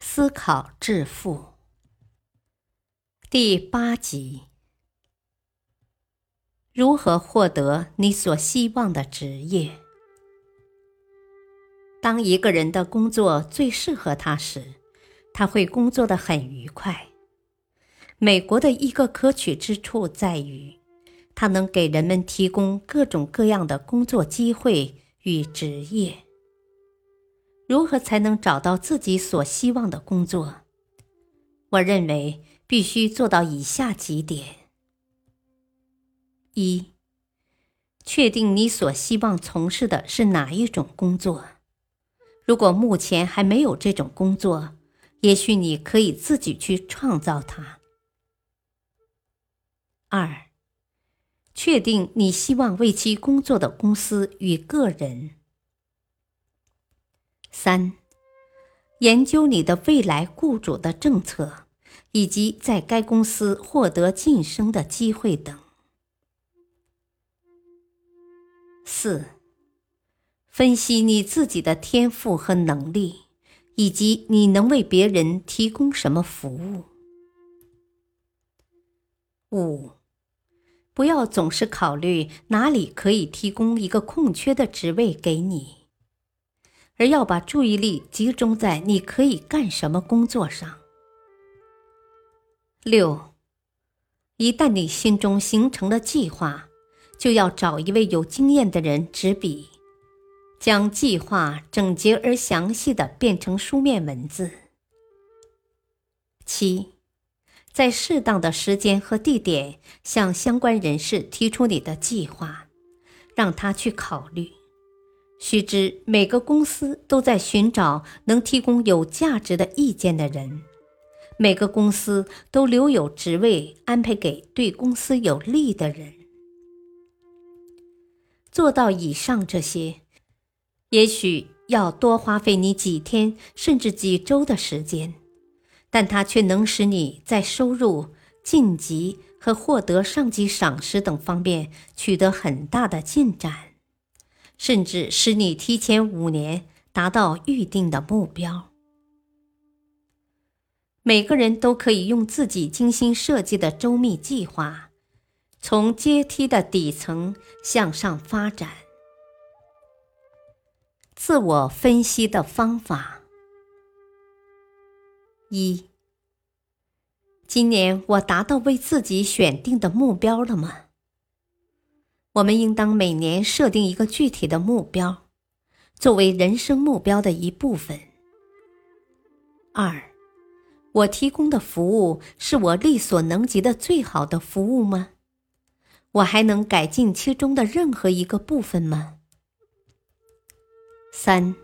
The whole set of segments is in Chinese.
思考致富。第八集：如何获得你所希望的职业？当一个人的工作最适合他时，他会工作的很愉快。美国的一个可取之处在于，它能给人们提供各种各样的工作机会与职业。如何才能找到自己所希望的工作？我认为必须做到以下几点：一、确定你所希望从事的是哪一种工作。如果目前还没有这种工作，也许你可以自己去创造它。二、确定你希望为其工作的公司与个人。三、研究你的未来雇主的政策，以及在该公司获得晋升的机会等。四、分析你自己的天赋和能力，以及你能为别人提供什么服务。五、不要总是考虑哪里可以提供一个空缺的职位给你。而要把注意力集中在你可以干什么工作上。六，一旦你心中形成了计划，就要找一位有经验的人执笔，将计划整洁而详细的变成书面文字。七，在适当的时间和地点向相关人士提出你的计划，让他去考虑。须知，每个公司都在寻找能提供有价值的意见的人，每个公司都留有职位安排给对公司有利的人。做到以上这些，也许要多花费你几天甚至几周的时间，但它却能使你在收入、晋级和获得上级赏识等方面取得很大的进展。甚至使你提前五年达到预定的目标。每个人都可以用自己精心设计的周密计划，从阶梯的底层向上发展。自我分析的方法：一，今年我达到为自己选定的目标了吗？我们应当每年设定一个具体的目标，作为人生目标的一部分。二，我提供的服务是我力所能及的最好的服务吗？我还能改进其中的任何一个部分吗？三，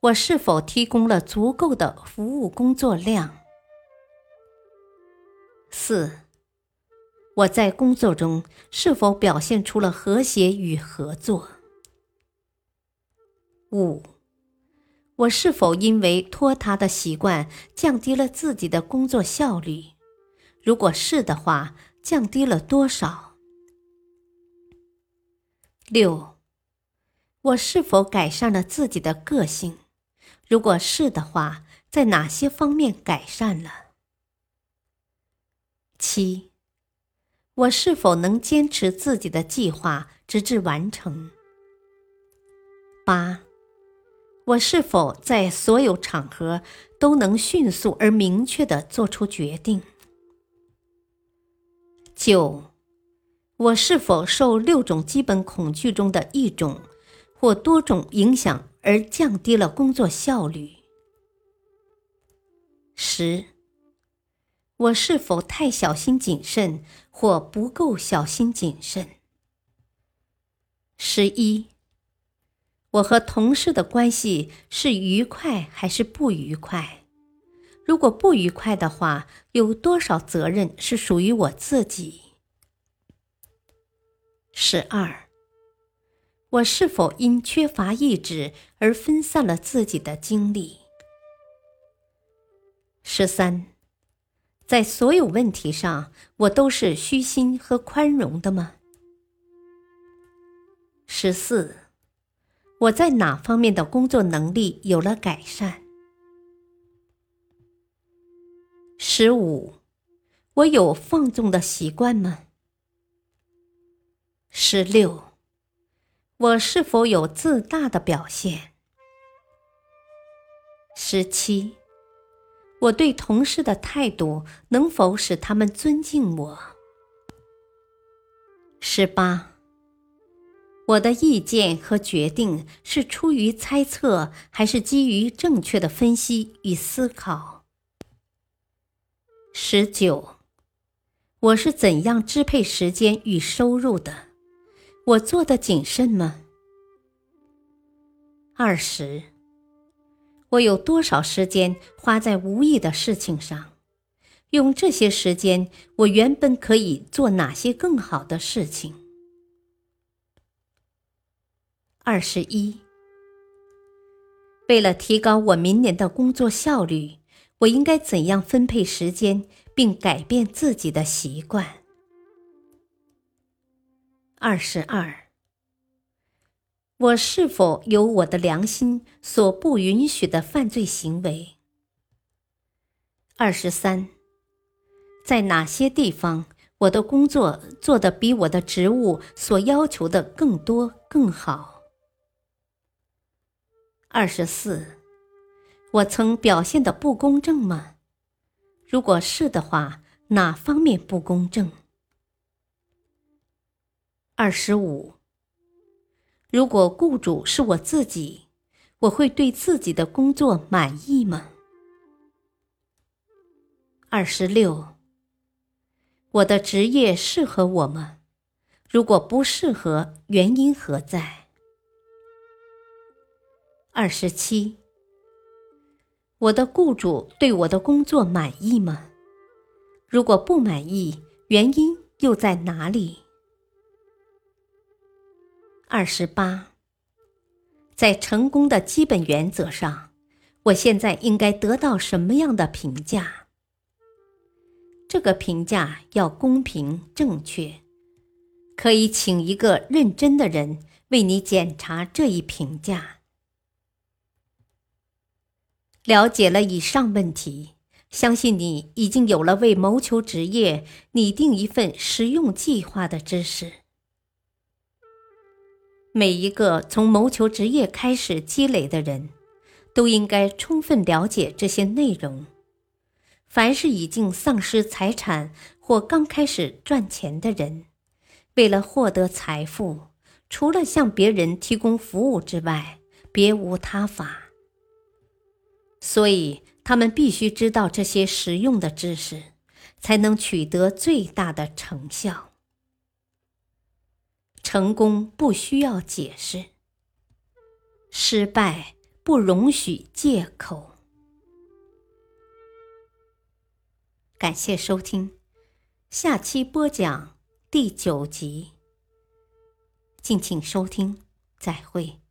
我是否提供了足够的服务工作量？四。我在工作中是否表现出了和谐与合作？五，我是否因为拖沓的习惯降低了自己的工作效率？如果是的话，降低了多少？六，我是否改善了自己的个性？如果是的话，在哪些方面改善了？七。我是否能坚持自己的计划直至完成？八，我是否在所有场合都能迅速而明确的做出决定？九，我是否受六种基本恐惧中的一种或多种影响而降低了工作效率？十。我是否太小心谨慎，或不够小心谨慎？十一，我和同事的关系是愉快还是不愉快？如果不愉快的话，有多少责任是属于我自己？十二，我是否因缺乏意志而分散了自己的精力？十三，在所有问题上，我都是虚心和宽容的吗？十四，我在哪方面的工作能力有了改善？十五，我有放纵的习惯吗？十六，我是否有自大的表现？十七，我对同事的态度能否使他们尊敬我？十八，我的意见和决定是出于猜测，还是基于正确的分析与思考？十九，我是怎样支配时间与收入的？我做的谨慎吗？二十，我有多少时间花在无益的事情上？用这些时间，我原本可以做哪些更好的事情？二十一，为了提高我明年的工作效率。我应该怎样分配时间，并改变自己的习惯？二十二，我是否有我的良心所不允许的犯罪行为？二十三，在哪些地方我的工作做得比我的职务所要求的更多更好？二十四。我曾表现的不公正吗？如果是的话，哪方面不公正？二十五。如果雇主是我自己，我会对自己的工作满意吗？二十六。我的职业适合我吗？如果不适合，原因何在？二十七。我的雇主对我的工作满意吗？如果不满意，原因又在哪里？二十八，在成功的基本原则上，我现在应该得到什么样的评价？这个评价要公平正确，可以请一个认真的人为你检查这一评价。了解了以上问题，相信你已经有了为谋求职业拟定一份实用计划的知识。每一个从谋求职业开始积累的人，都应该充分了解这些内容。凡是已经丧失财产或刚开始赚钱的人，为了获得财富，除了向别人提供服务之外，别无他法。所以，他们必须知道这些实用的知识，才能取得最大的成效。成功不需要解释，失败不容许借口。感谢收听，下期播讲第九集。敬请收听，再会。